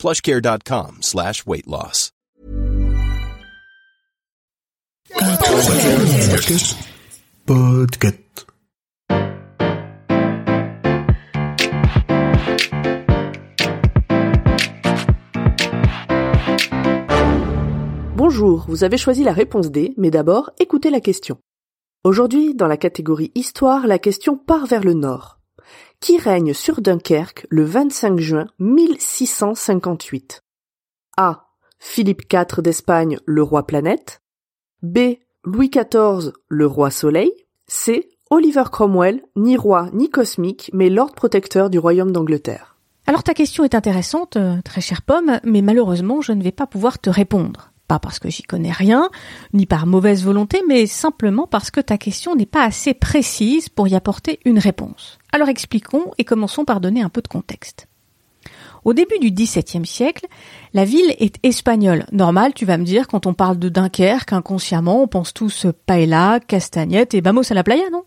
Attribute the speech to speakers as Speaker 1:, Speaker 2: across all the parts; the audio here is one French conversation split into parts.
Speaker 1: plushcare.com slash weight loss.
Speaker 2: Podcast.
Speaker 3: Bonjour, vous avez choisi la réponse D, mais d'abord, écoutez la question. Aujourd'hui, dans la catégorie Histoire, la question part vers le nord. Qui règne sur Dunkerque le 25 juin 1658 A. Philippe IV d'Espagne, le roi planète. B. Louis XIV, le roi soleil. C. Oliver Cromwell, ni roi ni cosmique, mais lord protecteur du royaume d'Angleterre.
Speaker 4: Alors ta question est intéressante, euh, très chère pomme, mais malheureusement je ne vais pas pouvoir te répondre. Pas parce que j'y connais rien, ni par mauvaise volonté, mais simplement parce que ta question n'est pas assez précise pour y apporter une réponse. Alors expliquons et commençons par donner un peu de contexte. Au début du XVIIe siècle, la ville est espagnole. Normal, tu vas me dire, quand on parle de Dunkerque, inconsciemment, on pense tous paella, castagnette et vamos à la playa, non?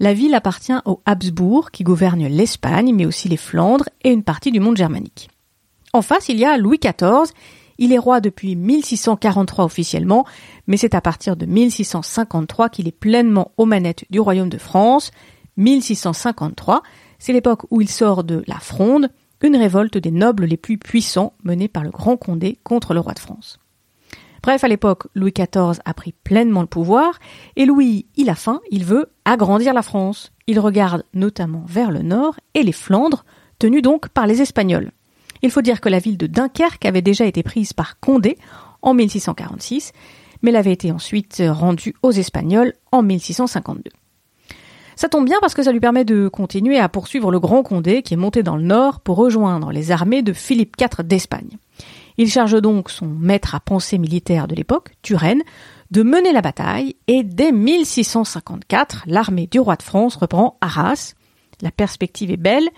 Speaker 4: La ville appartient aux Habsbourg, qui gouvernent l'Espagne, mais aussi les Flandres et une partie du monde germanique. En face, il y a Louis XIV. Il est roi depuis 1643 officiellement, mais c'est à partir de 1653 qu'il est pleinement aux manettes du royaume de France. 1653, c'est l'époque où il sort de la Fronde, une révolte des nobles les plus puissants menée par le Grand Condé contre le roi de France. Bref, à l'époque, Louis XIV a pris pleinement le pouvoir, et Louis, il a faim, il veut agrandir la France. Il regarde notamment vers le nord et les Flandres, tenues donc par les Espagnols. Il faut dire que la ville de Dunkerque avait déjà été prise par Condé en 1646, mais elle avait été ensuite rendue aux Espagnols en 1652. Ça tombe bien parce que ça lui permet de continuer à poursuivre le Grand Condé qui est monté dans le nord pour rejoindre les armées de Philippe IV d'Espagne. Il charge donc son maître à penser militaire de l'époque, Turenne, de mener la bataille et dès 1654, l'armée du roi de France reprend Arras. La perspective est belle,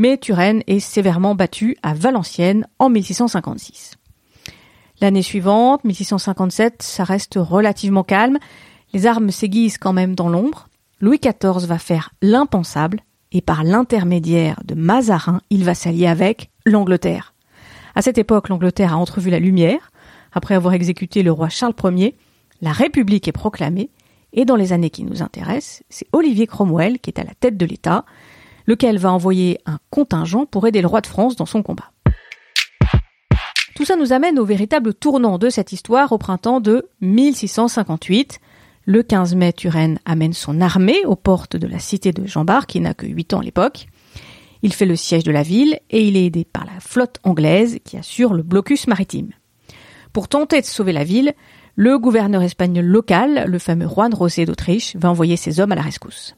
Speaker 4: mais Turenne est sévèrement battu à Valenciennes en 1656. L'année suivante, 1657, ça reste relativement calme. Les armes s'aiguisent quand même dans l'ombre. Louis XIV va faire l'impensable et par l'intermédiaire de Mazarin, il va s'allier avec l'Angleterre. À cette époque, l'Angleterre a entrevu la lumière. Après avoir exécuté le roi Charles Ier, la République est proclamée et dans les années qui nous intéressent, c'est Olivier Cromwell qui est à la tête de l'État, lequel va envoyer un contingent pour aider le roi de France dans son combat. Tout ça nous amène au véritable tournant de cette histoire au printemps de 1658. Le 15 mai, Turenne amène son armée aux portes de la cité de Jean Bart, qui n'a que 8 ans à l'époque. Il fait le siège de la ville et il est aidé par la flotte anglaise qui assure le blocus maritime. Pour tenter de sauver la ville, le gouverneur espagnol local, le fameux Juan José d'Autriche, va envoyer ses hommes à la rescousse.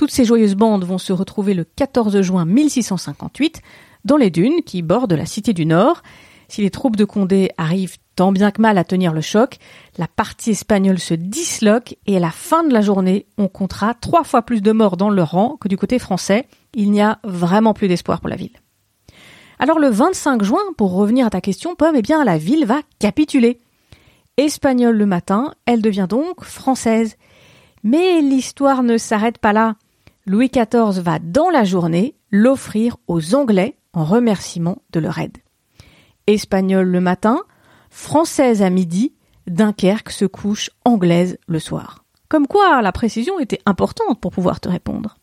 Speaker 4: Toutes ces joyeuses bandes vont se retrouver le 14 juin 1658 dans les dunes qui bordent la cité du Nord. Si les troupes de Condé arrivent tant bien que mal à tenir le choc, la partie espagnole se disloque et à la fin de la journée, on comptera trois fois plus de morts dans leur rang que du côté français. Il n'y a vraiment plus d'espoir pour la ville. Alors le 25 juin, pour revenir à ta question, Pomme, eh bien la ville va capituler. Espagnole le matin, elle devient donc française. Mais l'histoire ne s'arrête pas là. Louis XIV va dans la journée l'offrir aux Anglais en remerciement de leur aide. Espagnole le matin, française à midi, Dunkerque se couche anglaise le soir. Comme quoi la précision était importante pour pouvoir te répondre.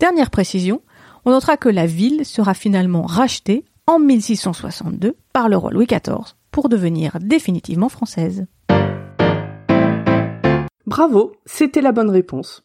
Speaker 4: Dernière précision, on notera que la ville sera finalement rachetée en 1662 par le roi Louis XIV pour devenir définitivement française.
Speaker 3: Bravo, c'était la bonne réponse.